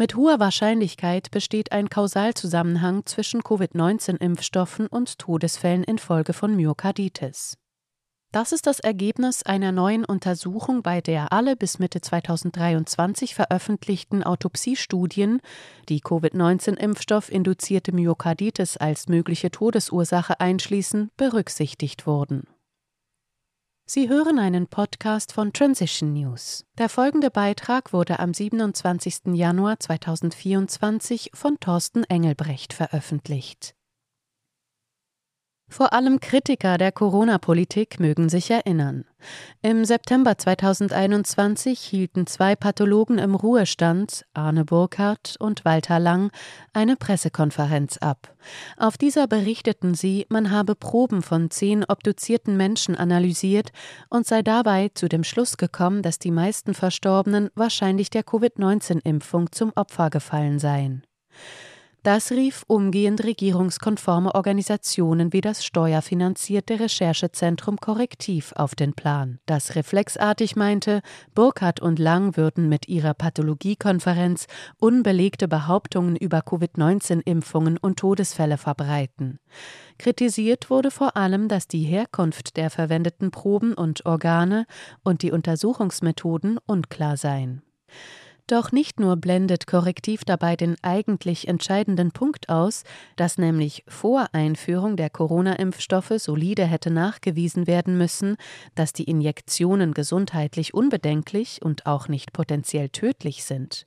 Mit hoher Wahrscheinlichkeit besteht ein Kausalzusammenhang zwischen Covid-19-Impfstoffen und Todesfällen infolge von Myokarditis. Das ist das Ergebnis einer neuen Untersuchung, bei der alle bis Mitte 2023 veröffentlichten Autopsiestudien, die Covid-19-Impfstoff induzierte Myokarditis als mögliche Todesursache einschließen, berücksichtigt wurden. Sie hören einen Podcast von Transition News. Der folgende Beitrag wurde am 27. Januar 2024 von Thorsten Engelbrecht veröffentlicht. Vor allem Kritiker der Corona-Politik mögen sich erinnern. Im September 2021 hielten zwei Pathologen im Ruhestand, Arne Burkhardt und Walter Lang, eine Pressekonferenz ab. Auf dieser berichteten sie, man habe Proben von zehn obduzierten Menschen analysiert und sei dabei zu dem Schluss gekommen, dass die meisten Verstorbenen wahrscheinlich der Covid-19-Impfung zum Opfer gefallen seien. Das rief umgehend regierungskonforme Organisationen wie das steuerfinanzierte Recherchezentrum Korrektiv auf den Plan, das reflexartig meinte, Burkhardt und Lang würden mit ihrer Pathologiekonferenz unbelegte Behauptungen über Covid-19-Impfungen und Todesfälle verbreiten. Kritisiert wurde vor allem, dass die Herkunft der verwendeten Proben und Organe und die Untersuchungsmethoden unklar seien. Doch nicht nur blendet Korrektiv dabei den eigentlich entscheidenden Punkt aus, dass nämlich vor Einführung der Corona-Impfstoffe solide hätte nachgewiesen werden müssen, dass die Injektionen gesundheitlich unbedenklich und auch nicht potenziell tödlich sind.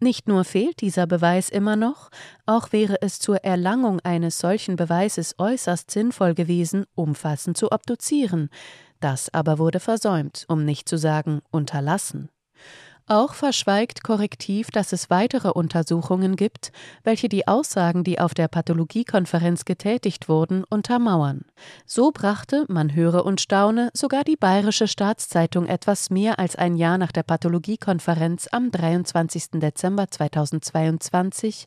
Nicht nur fehlt dieser Beweis immer noch, auch wäre es zur Erlangung eines solchen Beweises äußerst sinnvoll gewesen, umfassend zu obduzieren. Das aber wurde versäumt, um nicht zu sagen unterlassen. Auch verschweigt Korrektiv, dass es weitere Untersuchungen gibt, welche die Aussagen, die auf der Pathologiekonferenz getätigt wurden, untermauern. So brachte, man höre und staune, sogar die Bayerische Staatszeitung etwas mehr als ein Jahr nach der Pathologiekonferenz am 23. Dezember 2022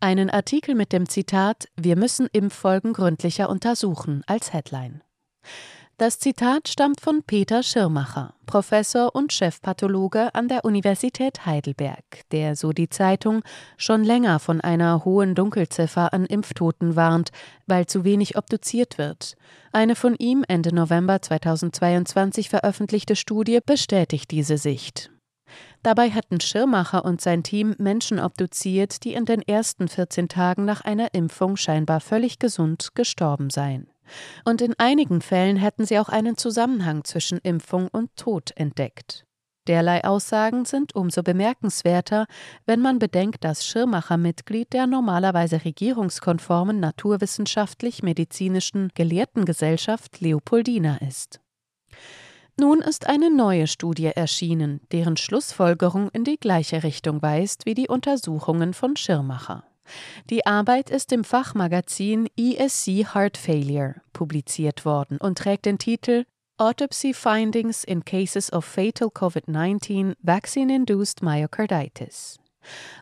einen Artikel mit dem Zitat Wir müssen Impffolgen gründlicher untersuchen als Headline. Das Zitat stammt von Peter Schirmacher, Professor und Chefpathologe an der Universität Heidelberg, der, so die Zeitung, schon länger von einer hohen Dunkelziffer an Impftoten warnt, weil zu wenig obduziert wird. Eine von ihm Ende November 2022 veröffentlichte Studie bestätigt diese Sicht. Dabei hatten Schirmacher und sein Team Menschen obduziert, die in den ersten 14 Tagen nach einer Impfung scheinbar völlig gesund gestorben seien und in einigen Fällen hätten sie auch einen Zusammenhang zwischen Impfung und Tod entdeckt. Derlei Aussagen sind umso bemerkenswerter, wenn man bedenkt, dass Schirmacher Mitglied der normalerweise regierungskonformen naturwissenschaftlich-medizinischen Gelehrtengesellschaft Leopoldina ist. Nun ist eine neue Studie erschienen, deren Schlussfolgerung in die gleiche Richtung weist wie die Untersuchungen von Schirmacher. Die Arbeit ist im Fachmagazin ESC Heart Failure publiziert worden und trägt den Titel Autopsy Findings in Cases of Fatal COVID-19 Vaccine-Induced Myocarditis.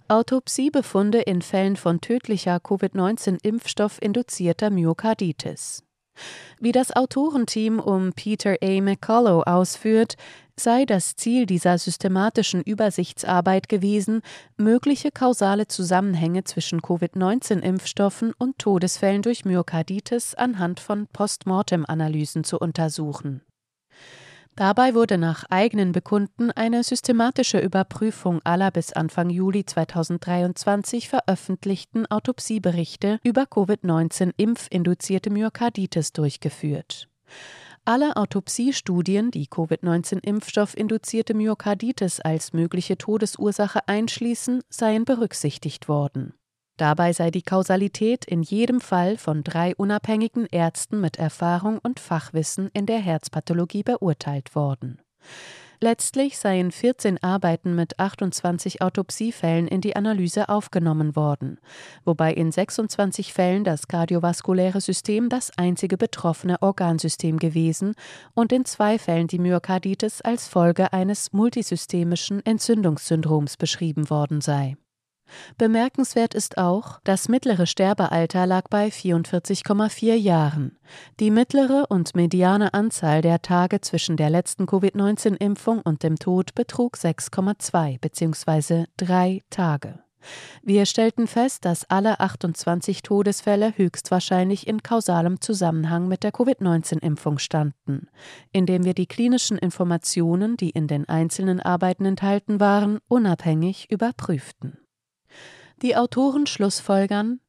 Autopsiebefunde in Fällen von tödlicher Covid-19-Impfstoff-induzierter Myokarditis. Wie das Autorenteam um Peter A. McCullough ausführt, sei das Ziel dieser systematischen Übersichtsarbeit gewesen, mögliche kausale Zusammenhänge zwischen Covid-19-Impfstoffen und Todesfällen durch Myokarditis anhand von Postmortem-Analysen zu untersuchen. Dabei wurde nach eigenen Bekunden eine systematische Überprüfung aller bis Anfang Juli 2023 veröffentlichten Autopsieberichte über Covid-19 impfinduzierte Myokarditis durchgeführt. Alle Autopsiestudien, die Covid-19-Impfstoff-induzierte Myokarditis als mögliche Todesursache einschließen, seien berücksichtigt worden. Dabei sei die Kausalität in jedem Fall von drei unabhängigen Ärzten mit Erfahrung und Fachwissen in der Herzpathologie beurteilt worden. Letztlich seien 14 Arbeiten mit 28 Autopsiefällen in die Analyse aufgenommen worden, wobei in 26 Fällen das kardiovaskuläre System das einzige betroffene Organsystem gewesen und in zwei Fällen die Myokarditis als Folge eines multisystemischen Entzündungssyndroms beschrieben worden sei Bemerkenswert ist auch, das mittlere Sterbealter lag bei 44,4 Jahren. Die mittlere und mediane Anzahl der Tage zwischen der letzten Covid-19-Impfung und dem Tod betrug 6,2 bzw. drei Tage. Wir stellten fest, dass alle 28 Todesfälle höchstwahrscheinlich in kausalem Zusammenhang mit der Covid-19-Impfung standen, indem wir die klinischen Informationen, die in den einzelnen Arbeiten enthalten waren, unabhängig überprüften. Die Autoren schlussfolgern,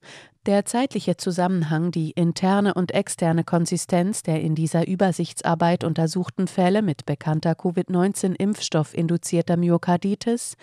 der zeitliche Zusammenhang, die interne und externe Konsistenz der in dieser Übersichtsarbeit untersuchten Fälle mit bekannter Covid-19-Impfstoff induzierter Myokarditis,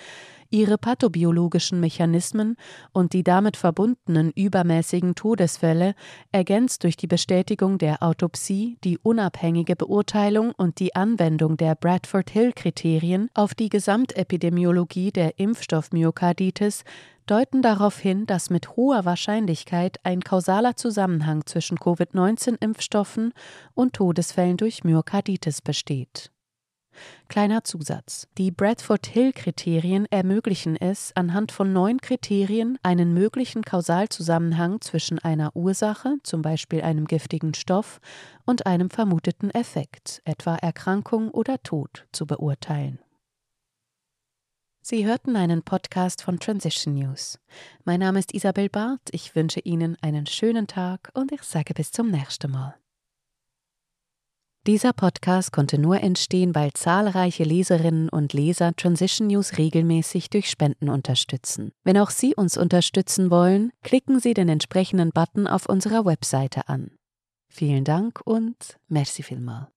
ihre pathobiologischen Mechanismen und die damit verbundenen übermäßigen Todesfälle, ergänzt durch die Bestätigung der Autopsie, die unabhängige Beurteilung und die Anwendung der Bradford-Hill-Kriterien auf die Gesamtepidemiologie der Impfstoffmyokarditis, deuten darauf hin, dass mit hoher Wahrscheinlichkeit ein kausaler Zusammenhang zwischen Covid-19-Impfstoffen und Todesfällen durch Myokarditis besteht. Kleiner Zusatz. Die Bradford-Hill-Kriterien ermöglichen es, anhand von neun Kriterien einen möglichen Kausalzusammenhang zwischen einer Ursache, zum Beispiel einem giftigen Stoff, und einem vermuteten Effekt, etwa Erkrankung oder Tod, zu beurteilen. Sie hörten einen Podcast von Transition News. Mein Name ist Isabel Barth, ich wünsche Ihnen einen schönen Tag und ich sage bis zum nächsten Mal. Dieser Podcast konnte nur entstehen, weil zahlreiche Leserinnen und Leser Transition News regelmäßig durch Spenden unterstützen. Wenn auch Sie uns unterstützen wollen, klicken Sie den entsprechenden Button auf unserer Webseite an. Vielen Dank und merci vielmal.